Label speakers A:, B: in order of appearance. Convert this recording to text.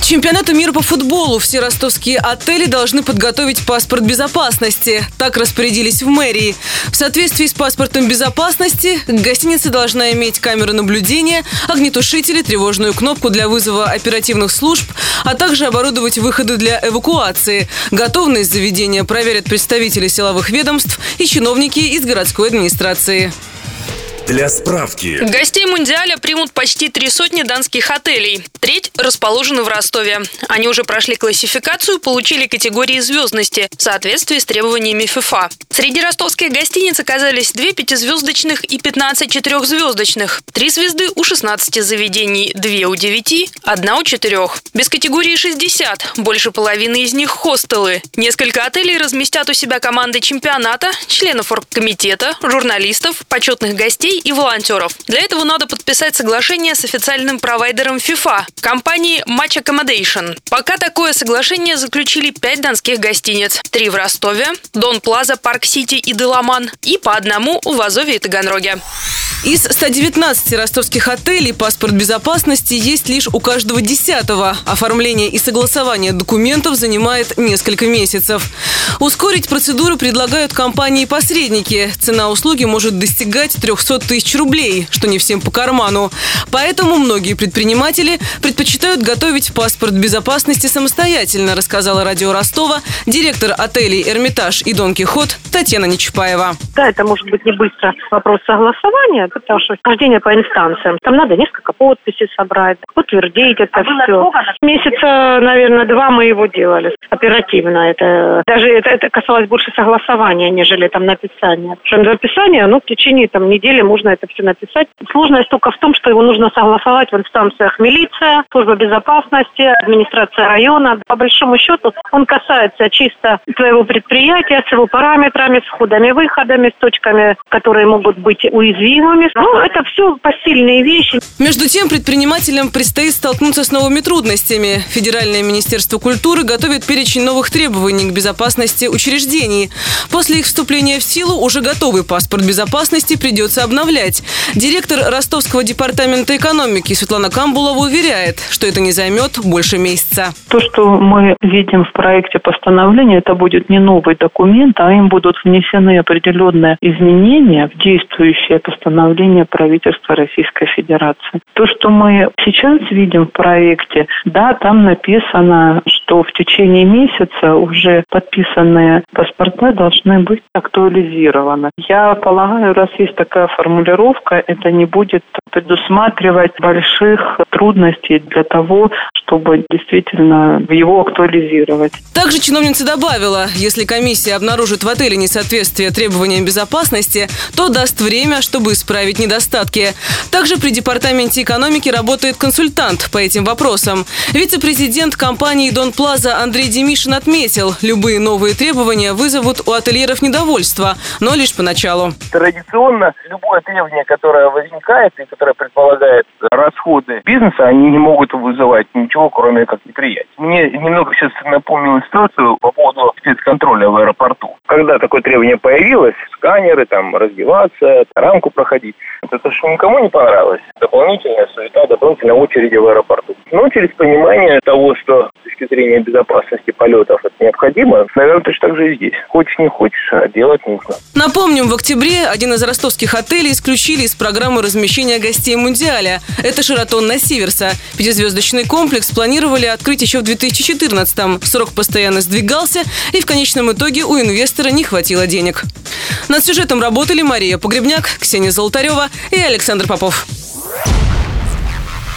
A: чемпионату мира по футболу все ростовские отели должны подготовить паспорт безопасности. Так распорядились в мэрии. В соответствии с паспортом безопасности гостиница должна иметь камеры наблюдения, огнетушители, тревожную кнопку для вызова оперативных служб, а также оборудовать выходы для эвакуации. Готовность заведения проверят представители силовых ведомств и чиновники из городской администрации.
B: Для справки.
C: Гостей Мундиаля примут почти три сотни данских отелей. Треть расположены в Ростове. Они уже прошли классификацию, получили категории звездности в соответствии с требованиями ФИФА. Среди ростовских гостиниц оказались две пятизвездочных и 15 четырехзвездочных. Три звезды у 16 заведений, две у 9, одна у четырех. Без категории 60. Больше половины из них хостелы. Несколько отелей разместят у себя команды чемпионата, членов оргкомитета, журналистов, почетных гостей и волонтеров. Для этого надо подписать соглашение с официальным провайдером FIFA, компанией Match Accommodation. Пока такое соглашение заключили пять донских гостиниц. Три в Ростове, Дон Плаза, Парк Сити и Деламан, и по одному в Азове и Таганроге.
A: Из 119 ростовских отелей паспорт безопасности есть лишь у каждого десятого. Оформление и согласование документов занимает несколько месяцев. Ускорить процедуру предлагают компании-посредники. Цена услуги может достигать 300 тысяч рублей, что не всем по карману. Поэтому многие предприниматели предпочитают готовить паспорт безопасности самостоятельно, рассказала радио Ростова директор отелей «Эрмитаж» и «Дон Кихот» Татьяна Нечапаева.
D: Да, это может быть не быстро вопрос согласования, потому что хождение по инстанциям. Там надо несколько подписей собрать, утвердить это а все. Месяца, наверное, два мы его делали оперативно. Это даже это, это касалось больше согласования, нежели там написания. Что написание, ну, в течение там недели можно это все написать. Сложность только в том, что его нужно согласовать в инстанциях милиция, служба безопасности, администрация района. По большому счету он касается чисто твоего предприятия с его параметрами, с входами-выходами, с точками, которые могут быть уязвимыми. Ну, это все посильные вещи.
A: Между тем, предпринимателям предстоит столкнуться с новыми трудностями. Федеральное министерство культуры готовит перечень новых требований к безопасности учреждений. После их вступления в силу уже готовый паспорт безопасности придется обновлять. Директор Ростовского департамента экономики Светлана Камбулова уверяет, что это не займет больше месяца.
E: То, что мы видим в проекте постановления, это будет не новый документ, а им будут внесены определенные изменения в действующее постановление правительства Российской Федерации. То, что мы сейчас видим в проекте, да, там написано, что в течение месяца уже подписанные паспорта должны быть актуализированы. Я полагаю, раз есть такая формулировка, это не будет предусматривать больших трудностей для того, чтобы действительно его актуализировать.
A: Также чиновница добавила, если комиссия обнаружит в отеле несоответствие требованиям безопасности, то даст время, чтобы исправить недостатки. Также при Департаменте экономики работает консультант по этим вопросам. Вице-президент компании «Дон Плаза» Андрей Демишин отметил, любые новые требования вызовут у ательеров недовольство, но лишь поначалу.
F: Традиционно любое требование, которое возникает и которое предполагает расходы бизнеса, они не могут вызывать ничего, кроме как неприятия. Мне немного сейчас напомнила ситуацию по поводу спецконтроля в аэропорту. Когда такое требование появилось, сканеры, там, раздеваться, рамку проходить, это что никому не понравилось. Дополнительная суета, дополнительная очереди в аэропорту. Но через понимание того, что с точки зрения безопасности полетов это необходимо, наверное, точно так же и здесь. Хочешь, не хочешь, а делать нужно.
A: Напомним, в октябре один из ростовских отелей исключили из программы размещения гостей Мундиаля. Это Шератон на Сиверса. Пятизвездочный комплекс планировали открыть еще в 2014-м. Срок постоянно сдвигался, и в конечном итоге у инвестора не хватило денег. Над сюжетом работали Мария Погребняк, Ксения Золотарева и Александр Попов.